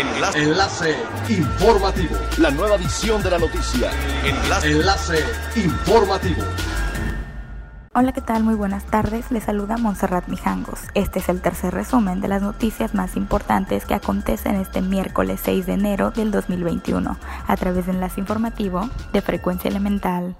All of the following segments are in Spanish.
Enlace. Enlace informativo. La nueva edición de la noticia. Enlace. Enlace informativo. Hola, ¿qué tal? Muy buenas tardes. Les saluda Montserrat Mijangos. Este es el tercer resumen de las noticias más importantes que acontecen este miércoles 6 de enero del 2021 a través de Enlace Informativo de Frecuencia Elemental.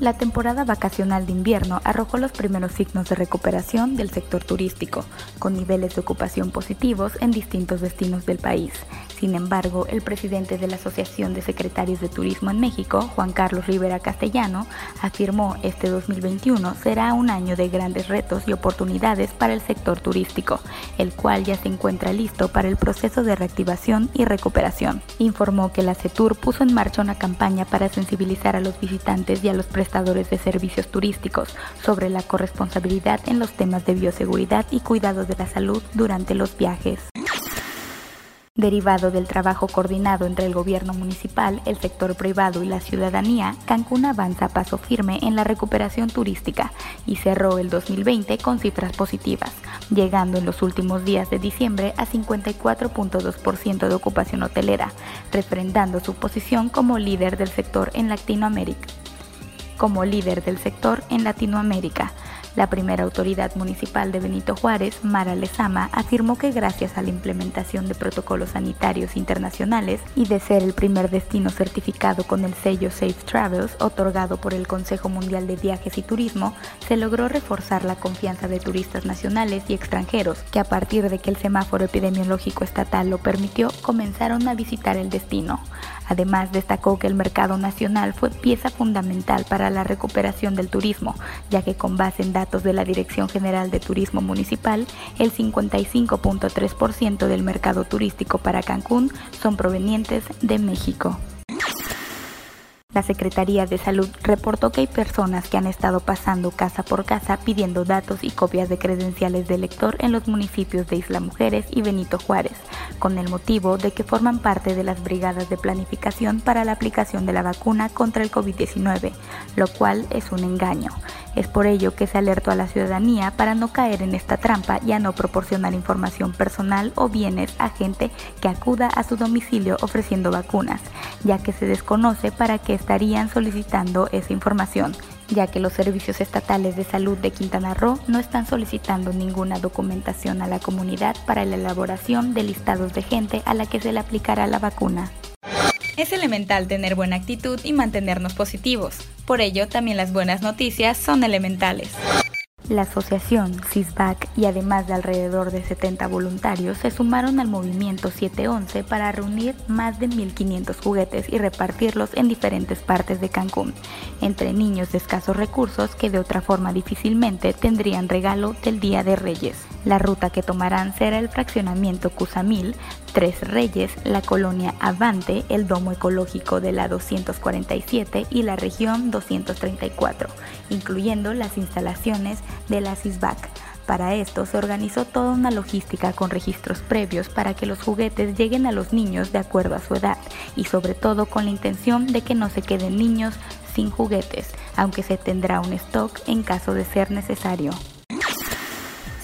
La temporada vacacional de invierno arrojó los primeros signos de recuperación del sector turístico, con niveles de ocupación positivos en distintos destinos del país. Sin embargo, el presidente de la Asociación de Secretarios de Turismo en México, Juan Carlos Rivera Castellano, afirmó este 2021 será un año de grandes retos y oportunidades para el sector turístico, el cual ya se encuentra listo para el proceso de reactivación y recuperación. Informó que la CETUR puso en marcha una campaña para sensibilizar a los visitantes y a los prestadores de servicios turísticos sobre la corresponsabilidad en los temas de bioseguridad y cuidado de la salud durante los viajes. Derivado del trabajo coordinado entre el gobierno municipal, el sector privado y la ciudadanía, Cancún avanza a paso firme en la recuperación turística y cerró el 2020 con cifras positivas, llegando en los últimos días de diciembre a 54.2% de ocupación hotelera, refrendando su posición como líder del sector en Latinoamérica. Como líder del sector en Latinoamérica, la primera autoridad municipal de Benito Juárez, Mara Lezama, afirmó que gracias a la implementación de protocolos sanitarios internacionales y de ser el primer destino certificado con el sello Safe Travels otorgado por el Consejo Mundial de Viajes y Turismo, se logró reforzar la confianza de turistas nacionales y extranjeros que a partir de que el semáforo epidemiológico estatal lo permitió comenzaron a visitar el destino. Además, destacó que el mercado nacional fue pieza fundamental para la recuperación del turismo, ya que con base en datos de la Dirección General de Turismo Municipal, el 55.3% del mercado turístico para Cancún son provenientes de México. La Secretaría de Salud reportó que hay personas que han estado pasando casa por casa pidiendo datos y copias de credenciales de elector en los municipios de Isla Mujeres y Benito Juárez, con el motivo de que forman parte de las brigadas de planificación para la aplicación de la vacuna contra el COVID-19, lo cual es un engaño. Es por ello que se alertó a la ciudadanía para no caer en esta trampa y a no proporcionar información personal o bienes a gente que acuda a su domicilio ofreciendo vacunas, ya que se desconoce para qué estarían solicitando esa información, ya que los servicios estatales de salud de Quintana Roo no están solicitando ninguna documentación a la comunidad para la elaboración de listados de gente a la que se le aplicará la vacuna. Es elemental tener buena actitud y mantenernos positivos. Por ello, también las buenas noticias son elementales. La asociación CISBAC y además de alrededor de 70 voluntarios se sumaron al movimiento 711 para reunir más de 1.500 juguetes y repartirlos en diferentes partes de Cancún, entre niños de escasos recursos que de otra forma difícilmente tendrían regalo del Día de Reyes. La ruta que tomarán será el fraccionamiento Cusamil, Tres Reyes, la colonia Avante, el Domo Ecológico de la 247 y la región 234, incluyendo las instalaciones de la CISBAC. Para esto se organizó toda una logística con registros previos para que los juguetes lleguen a los niños de acuerdo a su edad y sobre todo con la intención de que no se queden niños sin juguetes, aunque se tendrá un stock en caso de ser necesario.